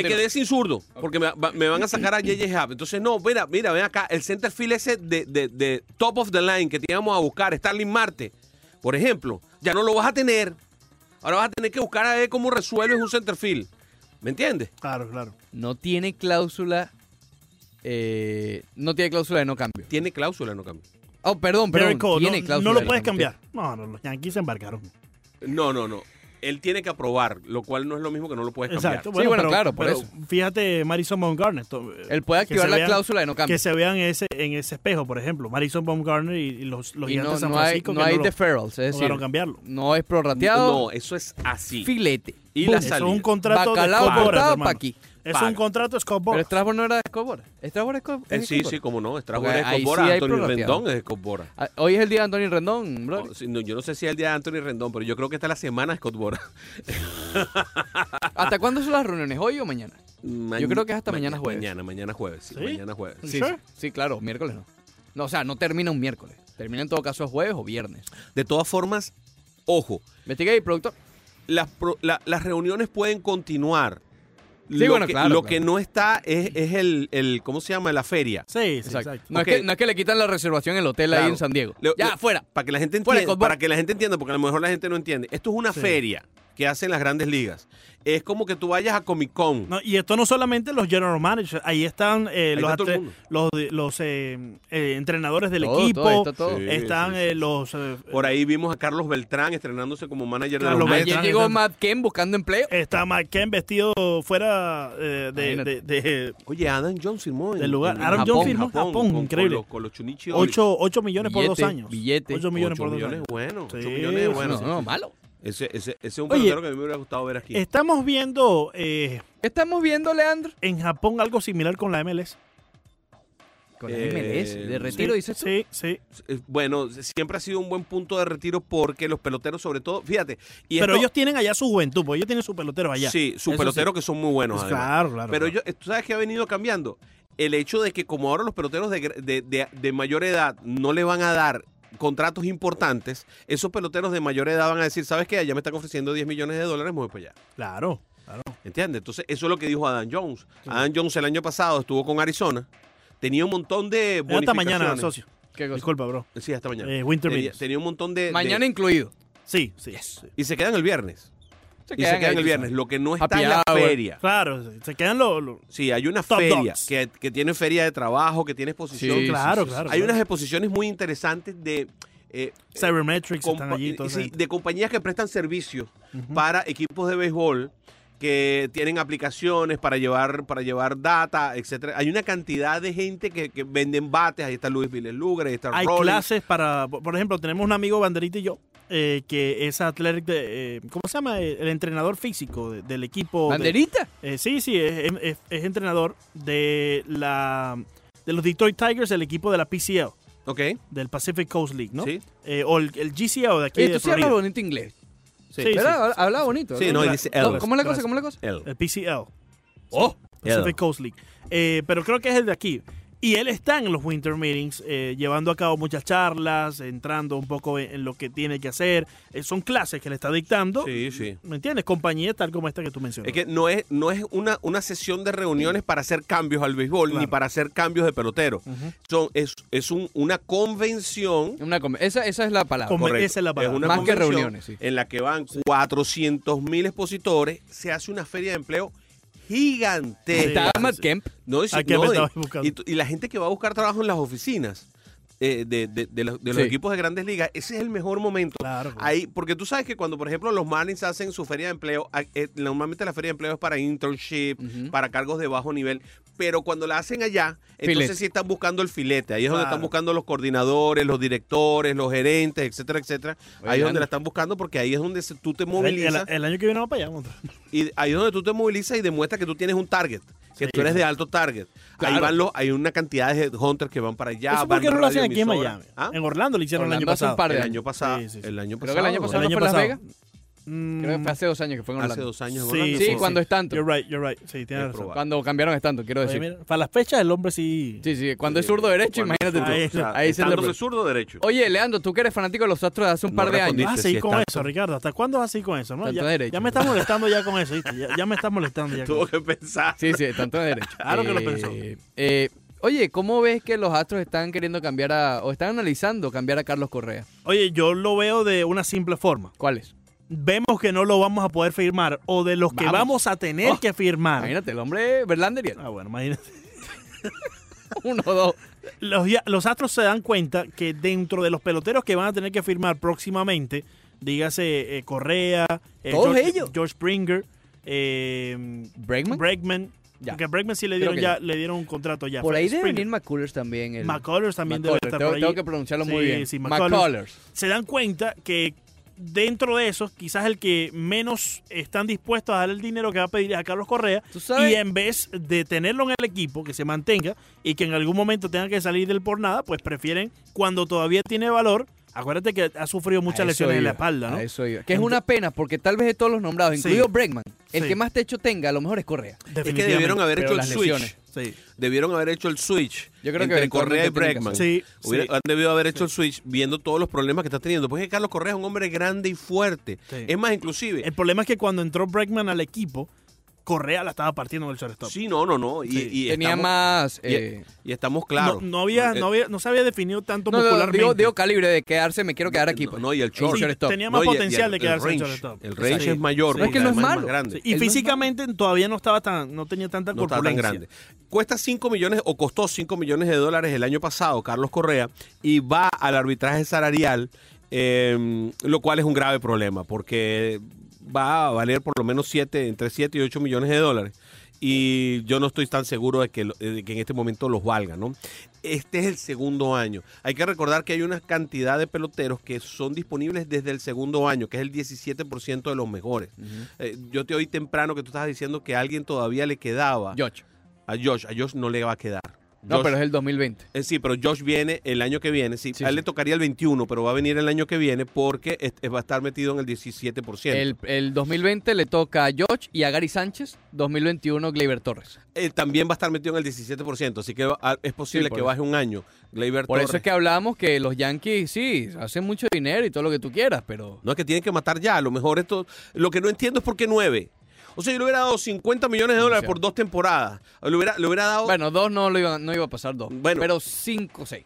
Continúa. quedé sin zurdo porque me, va- me van a sacar a J.J. Happ. Entonces, no, mira, mira, ven acá. El center field ese de, de- de top of the line que te íbamos a buscar, Starling Marte, por ejemplo, ya no lo vas a tener. Ahora vas a tener que buscar a ver cómo resuelves un center field. ¿Me entiendes? Claro, claro. No tiene cláusula. Eh, no tiene cláusula de no cambio. Tiene cláusula, no cambia. Oh, perdón, perdón. Cole, tiene no, cláusula no lo de puedes cambio. cambiar. No, no, los Yankees se embarcaron. No, no, no. Él tiene que aprobar, lo cual no es lo mismo que no lo puedes cambiar. Exacto. bueno, pero- claro, por pero eso. Fíjate Madison Baumgartner. Él puede activar la vean- cláusula de no cambio. Que se vean ese, en ese espejo, por ejemplo. Madison Baumgartner y, los, los y gigantes no, de San no hay, Francisco no que hay no lo- deferrals, es decir, cambiarlo. no es prorrateado. No, eso es así. filete. Y la Eso es salida. un contrato Bacalao de Scott Boras, cortado hermano. pa' aquí. Es Paga. un contrato Scott Pero Boras. Strasbourg no era de Escobora. Strasbourg es Esco- Eh, es sí, sí, como no. Strasbourg Porque es ahí Escobora, sí prorrateado. Rendón es Escobora. Ah, Hoy es el día de Anthony Rendón, bro. No, sí, no, yo no sé si es el día de Anthony Rendón, pero yo creo que esta es la semana de Scott Bora. ¿Hasta cuándo son las reuniones? ¿Hoy o mañana? Yo creo que es hasta mañana jueves. Mañana, mañana jueves. Sí, ¿Sí? mañana jueves. ¿Sí? Sí, sí, sí, claro, miércoles no. No, o sea, no termina un miércoles. Termina en todo caso jueves o viernes. De todas formas, ojo, Investiga ahí, productor. las, pro- la- las reuniones pueden continuar. Sí, lo bueno, que, claro, lo claro. que no está es, es el, el, ¿cómo se llama? La feria. Sí, sí, Exacto. exacto. No, es que, no es que le quitan la reservación en el hotel ahí en San Diego. Le- ya, le- fuera. Para que la gente entienda, para que la gente entienda, porque a lo mejor la gente no entiende. Esto es una Sí. feria que hacen las grandes ligas. Es como que tú vayas a Comic Con. No, y esto no solamente los general managers, ahí están eh, Ahí los, está los, los eh, eh, entrenadores del Todo, equipo, todo, está todo. Sí. están eh, los... eh, Por ahí vimos a Carlos Beltrán estrenándose como manager Carlos de los Mets. Beltrán. Ayer llegó Matt Ken buscando empleo. está McKen vestido fuera eh, de, de- de Oye, Adam Jones firmó en Del lugar. en Adam Jones firmó en Japón, con- con increíble. los- Con los Chunichi 8, millones por dos Billete, años. billete. 8 millones Ocho por dos millones años. bueno, Sí, ocho millones sí, bueno. no, no, malo. Ese, ese, ese es un Oye, pelotero que a mí me hubiera gustado ver aquí. Estamos viendo eh, ¿Qué estamos viendo, Leandro? en Japón algo similar con la MLS. Con la Eh, MLS. De retiro, sí, dices tú. Sí, sí. Eh, Bueno, siempre ha sido un buen punto de retiro porque los peloteros, sobre todo, fíjate. Y Pero esto- ellos tienen allá su juventud, porque ellos tienen sus peloteros allá. Sí, sus Eso peloteros que son muy buenos. Pues claro, claro. Pero claro. yo, tú sabes que ha venido cambiando. El hecho de que como ahora los peloteros de- de- de mayor edad no le van a dar contratos importantes, esos peloteros de mayor edad van a decir, ¿sabes qué? Ya me están ofreciendo 10 millones de dólares, me voy para allá. Claro, claro. ¿Entiendes? Entonces, eso es lo que dijo Adam Jones. Adam Jones el año pasado estuvo con Arizona, tenía un montón de Es Hasta mañana, bonificaciones. socio. ¿Qué cosa? Disculpa, bro. Sí, hasta mañana. Eh, Winter tenía, tenía un montón de... de- Mañana incluido. Sí, sí. sí. y se quedan el viernes. Se y se quedan ahí, el viernes. sabes. Lo que no está Happy en la hour. feria. Claro, se quedan los... los- Sí, hay una Top feria dogs. que, que tiene feria de trabajo, que tiene exposición. Sí, claro, sí, sí, claro. Hay claro. unas exposiciones muy interesantes de... eh, Cybermetrics están allí. sí, de compañías que prestan servicios para equipos de béisbol que tienen aplicaciones para llevar para llevar data, etcétera. Hay una cantidad de gente que, que venden bates, ahí está Luis Viles Lugra, ahí está Hay Rollins. clases para, por por ejemplo, tenemos un amigo Banderita y yo, eh, que es athletic, de, eh, ¿cómo se llama? El, el entrenador físico de- del equipo. de- ¿Banderita? eh, sí, sí, es, es- es entrenador de la de los Detroit Tigers, el equipo de la PCL, Ok, del Pacific Coast League, ¿no? sí. Eh, o el, el GCL de aquí de tú sí Florida. bonito inglés. Sí, ¿Verdad? sí. Habla bonito. Sí, ¿verdad? no, dice ¿Cómo- L. ¿Cómo es la cosa? ¿Cómo es la cosa? L. El PCL. Oh, Pacific Coast League. Eh, pero creo que es el de aquí. Y él está en los Winter Meetings, eh, llevando a cabo muchas charlas, entrando un poco en, en lo que tiene que hacer. Eh, son clases que le está dictando. Sí, sí. ¿Me entiendes? Compañías tal como esta que tú mencionas. Es que no es, no es una, una sesión de reuniones para hacer cambios al béisbol Claro. ni para hacer cambios de pelotero. Son, es es un- una convención. Una com- esa, esa es la palabra. Como- esa es la palabra. una Más que reuniones, sí. En la que van 400 mil expositores. Se hace una feria de empleo gigante. Sí. Está sí, Matt. Kemp. No, y, si- ¿A qué no, y- estabas buscando? y, la gente que va a buscar trabajo en las oficinas eh, de, de- de los, de los Sí. equipos de grandes ligas, ese es el mejor momento. Claro. Ahí, porque tú sabes que cuando, por ejemplo, los Marlins hacen su feria de empleo, eh, normalmente la feria de empleo es para internship, para cargos de bajo nivel, pero cuando la hacen allá, Filete. entonces sí están buscando el filete. Ahí es donde están buscando los coordinadores, los directores, los gerentes, etcétera, etcétera. Oye, ahí es donde la están buscando porque ahí es donde se- tú te el, el- movilizas el año que viene vamos para allá. y ahí es donde tú te movilizas y demuestras que tú tienes un target, que Sí. tú eres de alto target. Ahí van los, hay una cantidad de hunters que van para allá. ¿Eso por qué no lo hacen aquí en. Miami? ¿Ah? En Orlando lo hicieron el año pasado. par de El año pasado. Sí, sí, sí. El año Creo pasado. que el año pasado El año Las pasado. Vegas. Mm, Creo que fue hace dos años que fue en Hace Orlando. dos años. en Sí, Orlando. Sí, sí, cuando es tanto. You're right, you're right. Sí, tienes Es razón. probable. Cuando cambiaron es tanto, quiero Oye, decir. mira, para las fechas el hombre sí. Sí, sí, cuando es zurdo derecho, imagínate tú. Ahí- o sea, Ahí de zurdo derecho. Oye, Leandro, tú que eres fanático de los Astros de hace un No par de años. Vas a seguir es con tanto. eso, Ricardo. ¿Hasta cuándo vas a seguir con eso? No? Tanto Ya, derecho. ya me estás molestando ya con eso, ¿viste? Ya, ya me estás molestando ya. Tuvo que pensar. Sí, sí, tanto de derecho. Claro que lo Eh, pensó. eh, oye, ¿cómo ves que los Astros están queriendo cambiar a, o están analizando cambiar a Carlos Correa? Oye, yo lo veo de una simple forma. ¿Cuáles? Vemos que no lo vamos a poder firmar o de los que Vamos. vamos a tener Oh, que firmar. Imagínate, el hombre Verlander. Ah, bueno, imagínate. Uno, dos. Los, los Astros se dan cuenta que dentro de los peloteros que van a tener que firmar próximamente, dígase eh, Correa, eh, Todos George, ellos. George Springer, eh, ¿Bregman? Bregman, Ya. porque a Bregman sí le dieron ya, ya. le dieron un contrato ya. Por ahí debe venir McCullers también. El McCullers también debe estar tengo, por ahí. tengo que pronunciarlo muy bien. sí, McCullers. McCullers. se dan cuenta que dentro de esos, quizás el que menos están dispuestos a dar el dinero que va a pedir es a Carlos Correa. ¿Tú sabes? Y en vez de tenerlo en el equipo, que se mantenga y que en algún momento tenga que salir del por nada, pues prefieren cuando todavía tiene valor. Acuérdate que ha sufrido muchas lesiones en la espalda, ¿no? a eso iba. Que es una pena porque tal vez de todos los nombrados, Sí. incluido Bregman, el Sí. que más techo tenga, a lo mejor es Correa. Es que debieron haber hecho el las switch. Sí. Debieron haber hecho el switch Yo creo que entre Correa y Bregman. Sí, Hubiera- sí. Han debido haber hecho el switch viendo todos los problemas que está teniendo. Porque Carlos Correa es un hombre grande y fuerte. Sí. Es más, inclusive. El problema es que cuando entró Bregman al equipo, Correa la estaba partiendo en el shortstop. Sí, no, no, no. Y, Sí. y Tenía estamos- más... y- eh, y, estamos claros. No, no había, Eh, no había, no se había definido tanto no, no, muscularmente. digo, digo calibre de quedarse, me quiero quedar aquí. no, pues. no, y el short. Sí, shortstop. tenía No, más y el- y potencial el- de quedarse el en range. shortstop. El range Sí. es mayor. Sí. No es que no es malo. grande. Y Él no es físicamente todavía no estaba tan, no tenía tanta no tan corpulencia. grande. Cuesta 5 millones o costó 5 millones de dólares el año pasado Carlos Correa y va al arbitraje salarial, eh, lo cual es un grave problema porque va a valer por lo menos 7, entre 7 y 8 millones de dólares. Y yo no estoy tan seguro de que, lo- de que en este momento los valga, ¿no? Este es el segundo año. Hay que recordar que hay una cantidad de peloteros que son disponibles desde el segundo año, que es el 17% de los mejores. Eh, yo te oí temprano que tú estabas diciendo que a alguien todavía le quedaba. Josh. A Josh, a Josh no le va a quedar. No, pero es el 2020. eh, sí, pero Josh viene el año que viene. Sí, Sí, a él sí. le tocaría el 21, pero va a venir el año que viene porque es- es- va a estar metido en el 17%. El, el 2020 le toca a Josh y a Gary Sánchez. 2021 Gleyber Torres. Él también va a estar metido en el 17%, así que va- a- es posible Sí, que baje un año. Gleyber Por eso es que hablamos que los Yankees, sí, hacen mucho dinero y todo lo que tú quieras, pero... No es que tienen que matar ya. A lo mejor esto. Lo que no entiendo es por qué nueve. O sea, yo le hubiera dado 50 millones de dólares por dos temporadas. Le hubiera, le hubiera dado Bueno, dos no, lo iba, no iba a pasar dos. Bueno. pero cinco, seis.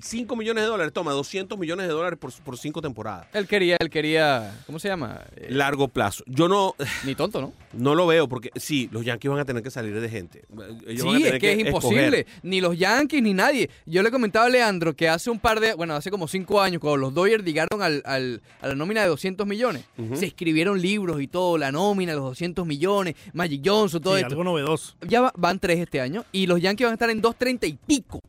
5 millones de dólares. Toma, 200 millones de dólares por, por cinco temporadas. Él quería, él quería, ¿cómo se llama? Eh, Largo plazo. Yo no, Ni tonto, ¿no? no lo veo porque sí, los Yankees van a tener que salir de gente. Ellos van a Sí, tener es que es escoger. imposible. Ni los Yankees ni nadie. Yo le comentaba a Leandro que hace un par de, bueno, hace como cinco años, cuando los Dodgers llegaron al, al- a la nómina de 200 millones, se escribieron libros y todo, la nómina, los 200 millones, Magic Johnson, todo Sí, esto. algo novedoso. Ya va- van tres este año y los Yankees van a estar en 230 y pico.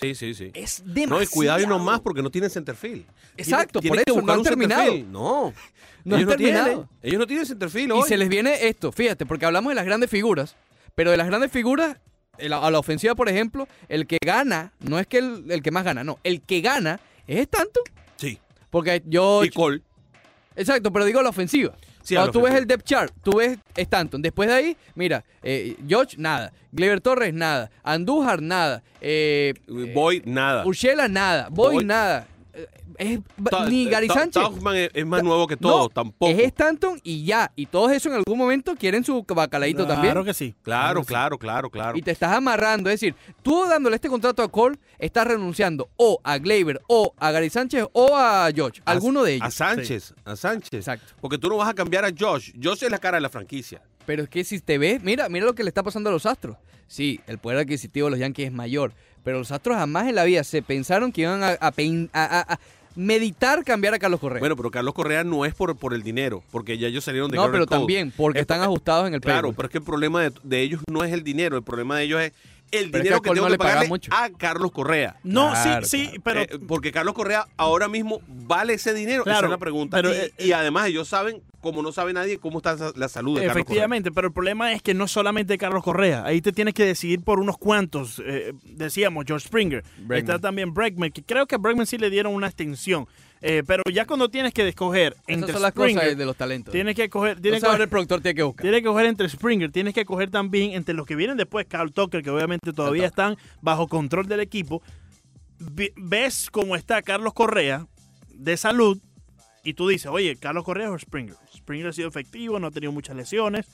Sí, sí, sí. Es demasiado. No, y cuidado y no más porque no tienen centerfield. Exacto, Tienen- por eso, no han terminado. No. No ellos han terminado. tienen. Ellos no tienen centerfield Y se les viene esto, fíjate, porque hablamos de las grandes figuras, pero de las grandes figuras, a la ofensiva, por ejemplo, el que gana, no es que el, el que más gana, no, el que gana es tanto. Sí. Porque yo... Y Cole. Exacto, pero digo la ofensiva. Sí, Cuando tú ves el depth chart, tú ves Stanton. Después de ahí, mira, eh, George, nada. Gleyber Torres, nada. Andújar, nada. Eh, Voy, nada. Urshela, nada. Boy, Boyd. nada. Es- Ta- ni Gary ta- Sánchez. Tauchman es, es más nuevo que todo, no, tampoco. Es Stanton y ya. Y todos eso en algún momento quieren su bacalaíto Claro también. que sí. Claro, que sí. claro, claro, claro. Y te estás amarrando. Es decir, tú dándole este contrato a Cole, estás renunciando o a Gleyber, o a Gary Sánchez, o a George. A- Alguno de A ellos. Sánchez, a Sánchez. Exacto. Porque tú no vas a cambiar a Josh. Josh es la cara de la franquicia. Pero es que si te ves, mira, mira lo que le está pasando a los Astros. Sí, el poder adquisitivo de los Yankees es mayor, pero los Astros jamás en la vida se pensaron que iban a, a pein- a- a- a meditar cambiar a Carlos Correa. Bueno, pero Carlos Correa no es por, por el dinero, porque ya ellos salieron de no, Garrett pero Cole. también porque Es- están es- ajustados en el Claro, payroll. pero es que el problema de, de ellos no es el dinero, el problema de ellos es el Pero es que dinero que, tengo no que pagarle mucho. a Carlos Correa. No, Claro, sí, sí, claro. pero Eh, porque Carlos Correa ahora mismo vale ese dinero. Esa Claro, es la pregunta. pero, y, eh, y además ellos saben, como no sabe nadie, cómo está la salud de Carlos Correa. Efectivamente, pero el problema es que no solamente Carlos Correa. Ahí te tienes que decidir por unos cuantos. eh, decíamos, George Springer. Bregman. Está también Bregman, que creo que a Bregman sí le dieron una extensión. Eh, pero ya cuando tienes que escoger Esas entre son las Springer, cosas de los talentos. tienes que coger, Entonces tienes que ahora coger, el productor tiene que buscar. tienes que coger entre Springer, tienes que coger también entre los que vienen después, Carl Tucker, que obviamente todavía están bajo control del equipo. Ves cómo está Carlos Correa de salud y tú dices, oye, Carlos Correa o Springer. Springer ha sido efectivo, no ha tenido muchas lesiones.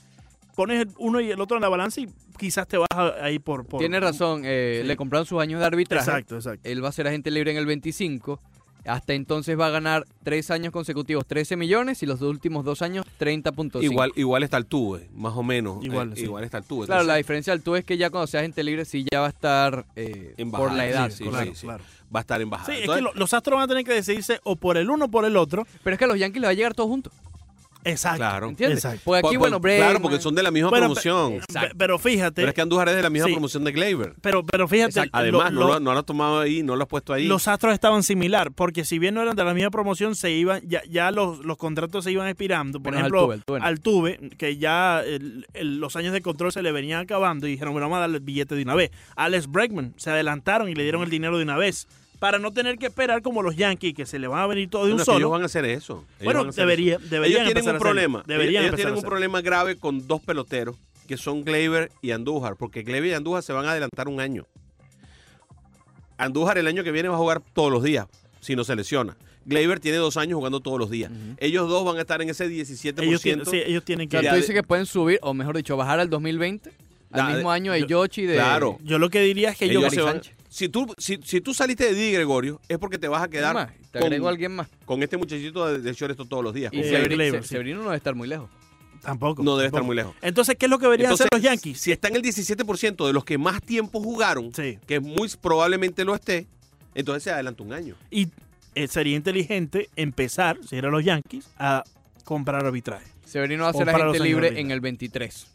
Pones uno y el otro en la balanza y quizás te vas ahí por... por Tiene razón, eh, Sí. le compraron sus años de arbitraje. Exacto, exacto. Él va a ser agente libre en el 25. Hasta entonces va a ganar tres años consecutivos 13 millones y los dos últimos dos años 30.5. Igual, igual está el Tuve, más o menos. Igual, eh, sí. igual está el Tuve. Claro, la diferencia del tú es que ya cuando sea agente libre sí ya va a estar eh, En por la edad. sí, correcto. sí, sí. Va a estar en bajada. Sí, es Entonces, que lo- los astros van a tener que decidirse o por el uno o por el otro. Pero es que a los Yankees les va a llegar todo juntos. Exacto. Claro. ¿Entiendes? Exacto. Porque aquí, por- bueno, por- claro, porque son de la misma Bueno, promoción. Pe- Pero fíjate, Pero es que Andújar es de la misma Sí. promoción de Gleyber. pero, pero fíjate, Exacto. Además, lo- no, lo- lo, no lo has tomado ahí, no lo has puesto ahí. los astros estaban similar, porque si bien no eran de la misma promoción, se iban, ya, ya los, los contratos se iban expirando. Por Menos ejemplo, Altuve, Altuve no. Altuve, que ya el- el- los años de control se le venían acabando y dijeron, bueno, vamos a darle el billete de una vez. Alex Bregman se adelantaron y le dieron el dinero de una vez. Para no tener que esperar como los Yankees, que se le van a venir todo de un solo. ellos van a hacer eso. Ellos Bueno, hacer debería- eso. deberían Ellos tienen un problema. Deberían ellos tienen un problema grave con dos peloteros, que son Gleyber y Andújar, porque Gleyber y Andújar se van a adelantar un año. Andújar el año que viene va a jugar todos los días, si no se lesiona. Gleyber tiene dos años jugando todos los días. Ellos dos van a estar en ese 17%. ellos, tienen, sí, ellos tienen O que... sea, Ya tú dices que pueden subir, o mejor dicho, bajar al 2020, al mismo año de yo- Yoshi de... Claro. Yo lo que diría es que ellos se van-. Si, tú, si, si tú saliste de Di Gregorio, es porque te vas a quedar más, te con, agrego a alguien más. con este muchachito de, de shortstop todos los días. Y con Severino, Gleyber, Se- sí. Severino no debe estar muy lejos. Tampoco. No debe estar muy lejos. Entonces, ¿qué es lo que deberían hacer los Yankees? Si está en el 17% de los que más tiempo jugaron, Sí. que muy probablemente lo esté, entonces se adelanta un año. Y eh, sería inteligente empezar, si eran los Yankees, a comprar arbitraje. Severino va a ser agente libre en el 23.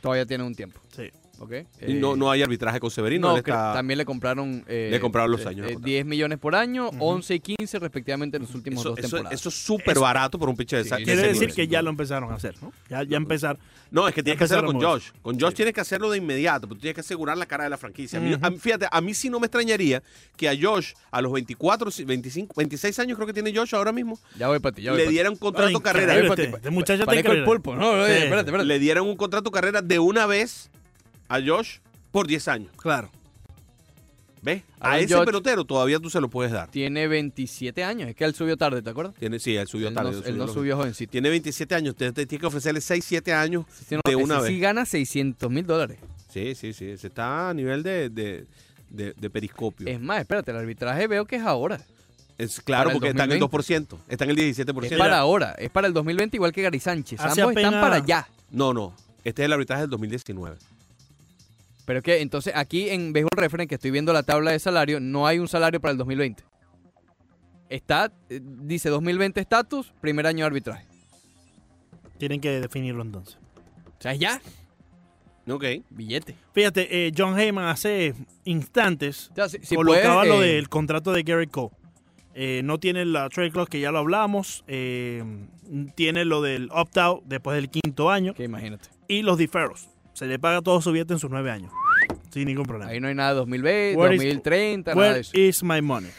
Todavía tiene un tiempo, Sí. ¿Ok? Y no, Eh, no hay arbitraje con Severino. no, está- también le compraron... eh, Le compraron los eh, años eh, contrato. 10 millones por año, 11 y 15 respectivamente en los últimos eso, dos eso- temporadas. eso es súper barato por un pitcher de Sí, Quiere decir que ya lo empezaron a hacer, ¿no? Ya, ya empezar. No, es que tienes que hacerlo con Josh. Con Josh tienes que hacerlo de inmediato, pero tú tienes que asegurar la cara de la franquicia. A mí- fíjate, a mí sí no me extrañaría que a Josh, a los 24, 25, 26 años creo que tiene Josh ahora mismo, Ya voy para ti, ya voy le dieran un contrato Ay, carrera. este- este muchacho el pulpo. No, oye, Sí. espérate, espérate. Le dieran un contrato carrera de una vez a Josh por 10 años. Claro. ¿Ves? A ese Judge- pelotero todavía tú se lo puedes dar. Tiene 27 años. Es que él subió tarde, ¿te acuerdas? Tiene, sí, él subió él tarde. no, él él no subió jovencito. Tiene 27 años, te, te tienes que ofrecerle 6, 7 años Sí, no, de una sí vez. gana 600 mil dólares. Sí, sí, sí. Ese está a nivel de, de, de- de periscopio. Es más, espérate, el arbitraje veo que es ahora. Es claro, porque está en el 2020. 2%. Está en el 17%. Es Sí, para ahora. Es para el 2020 igual que Gary Sánchez. Hace Ambos están para allá. No, no. Este es el arbitraje del 2019. Pero es que entonces aquí en Baseball Reference, que estoy viendo la tabla de salario, no hay un salario para el 2020. Está, eh, dice 2020 estatus, primer año de arbitraje. Tienen que definirlo entonces. O sea, ya, Ok. billete. Fíjate, eh, John Heyman hace instantes O sea, si, si colocaba puedes, lo eh, del contrato de Gary Cole. Eh, no tiene la trade clause que ya lo hablamos. eh, tiene lo del opt-out después del quinto año. Que imagínate. Y los deferros. Se le paga todo su billete en sus nueve años. Sin ningún problema. Ahí no hay nada de 2020, Where is- 2030, nada de Where eso. is my money?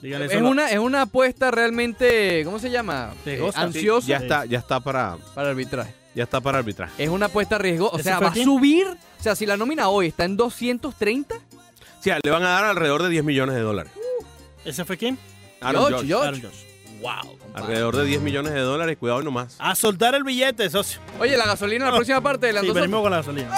Díganle Es una, es una apuesta realmente, ¿cómo se llama? Riesgosa. Eh, ansiosa Ya está, ya está para, para arbitraje. ya está para arbitrar. Es una apuesta riesgosa. O ¿Ese sea, va a subir. O sea, si la nómina hoy está en 230, Sí, le van a dar alrededor de 10 millones de dólares. ¿Ese fue quién? Aaron George. Aaron. Wow. compadre. Alrededor de 10 millones de dólares, cuidado nomás. A soltar el billete, socio. Oye, la gasolina la No. próxima parte de la Sí, venimos con la gasolina.